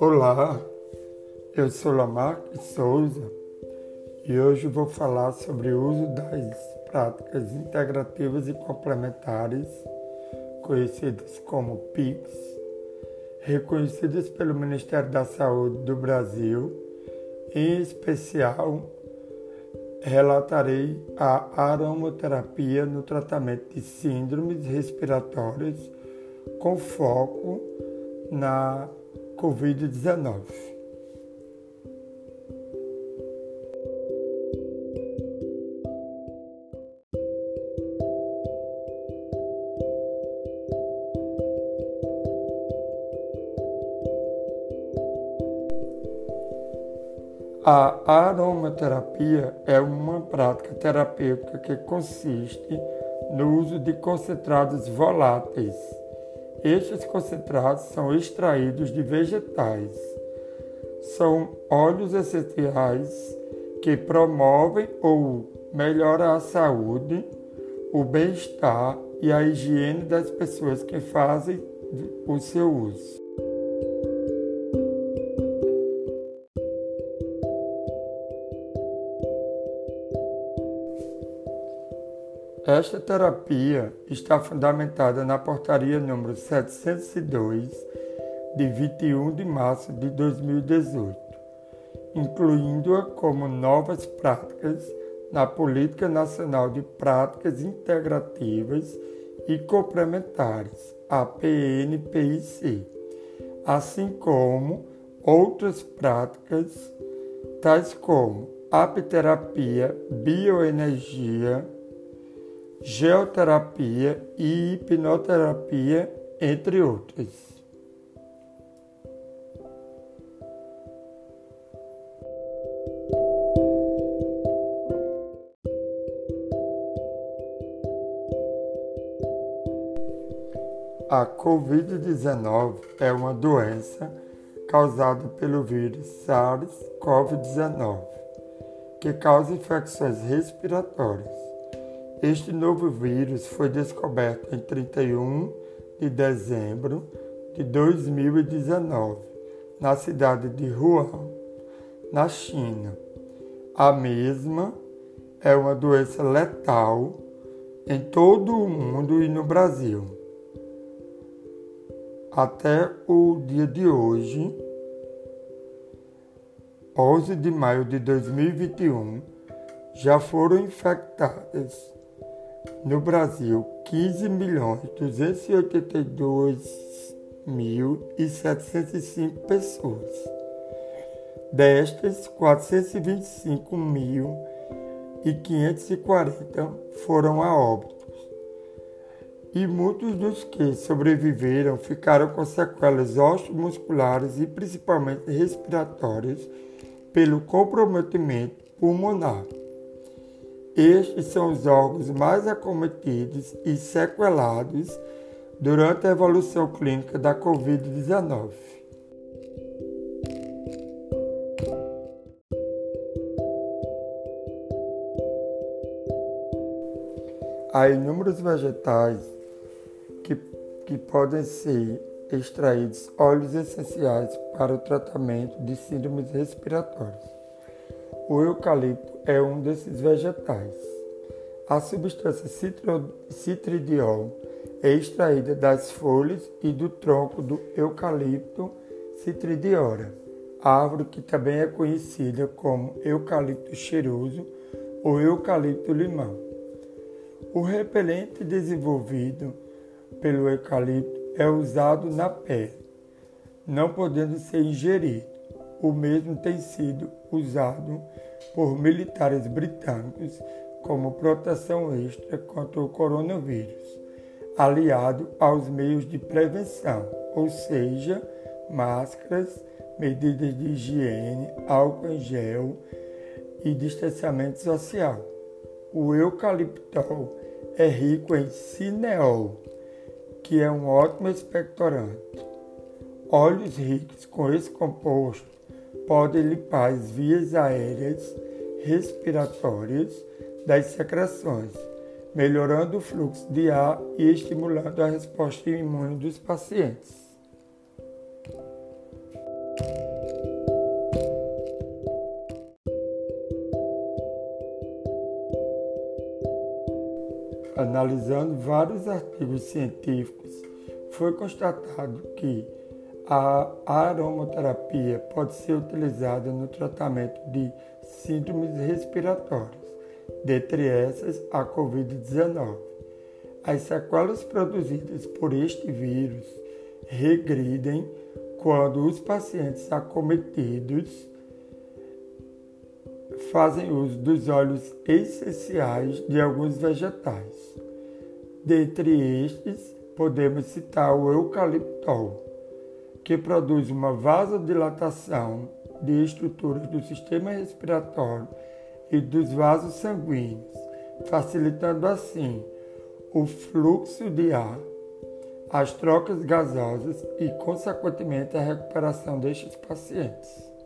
Olá, eu sou Lamarck Souza e hoje vou falar sobre o uso das práticas integrativas e complementares, conhecidas como PICs, reconhecidas pelo Ministério da Saúde do Brasil, em especial relatarei a aromaterapia no tratamento de síndromes respiratórias com foco na Covid-19. A aromaterapia é uma prática terapêutica que consiste no uso de concentrados voláteis. Estes concentrados são extraídos de vegetais. São óleos essenciais que promovem ou melhoram a saúde, o bem-estar e a higiene das pessoas que fazem o seu uso. Esta terapia está fundamentada na portaria número 702 de 21 de março de 2018, incluindo-a como novas práticas na Política Nacional de Práticas Integrativas e Complementares, a PNPIC, assim como outras práticas tais como apiterapia, bioenergia, geoterapia e hipnoterapia, entre outras. A Covid-19 é uma doença causada pelo vírus SARS-CoV-19, que causa infecções respiratórias. Este novo vírus foi descoberto em 31 de dezembro de 2019, na cidade de Wuhan, na China. A mesma é uma doença letal em todo o mundo e no Brasil. Até o dia de hoje, 11 de maio de 2021, já foram infectadas no Brasil, 15 milhões 282 mil e 705 pessoas. Destas, 425 mil e 540 foram a óbitos. E muitos dos que sobreviveram ficaram com sequelas osteomusculares e principalmente respiratórias pelo comprometimento pulmonar. Estes são os órgãos mais acometidos e sequelados durante a evolução clínica da Covid-19. Há inúmeros vegetais que, que podem ser extraídos óleos essenciais para o tratamento de síndromes respiratórias. O eucalipto é um desses vegetais. A substância citridiol é extraída das folhas e do tronco do eucalipto citridiora, árvore que também é conhecida como eucalipto cheiroso ou eucalipto limão. O repelente desenvolvido pelo eucalipto é usado na pele, não podendo ser ingerido. O mesmo tem sido usado por militares britânicos como proteção extra contra o coronavírus, aliado aos meios de prevenção, ou seja, máscaras, medidas de higiene, álcool em gel e distanciamento social. O eucaliptol é rico em cineol, que é um ótimo expectorante. Óleos ricos com esse composto podem limpar as vias aéreas respiratórias das secreções, melhorando o fluxo de ar e estimulando a resposta imune dos pacientes. Analisando vários artigos científicos, foi constatado que a aromaterapia pode ser utilizada no tratamento de síndromes respiratórias, dentre essas a Covid-19. As sequelas produzidas por este vírus regridem quando os pacientes acometidos fazem uso dos óleos essenciais de alguns vegetais. Dentre estes, podemos citar o eucaliptol, que produz uma vasodilatação de estruturas do sistema respiratório e dos vasos sanguíneos, facilitando assim o fluxo de ar, as trocas gasosas e, consequentemente, a recuperação destes pacientes.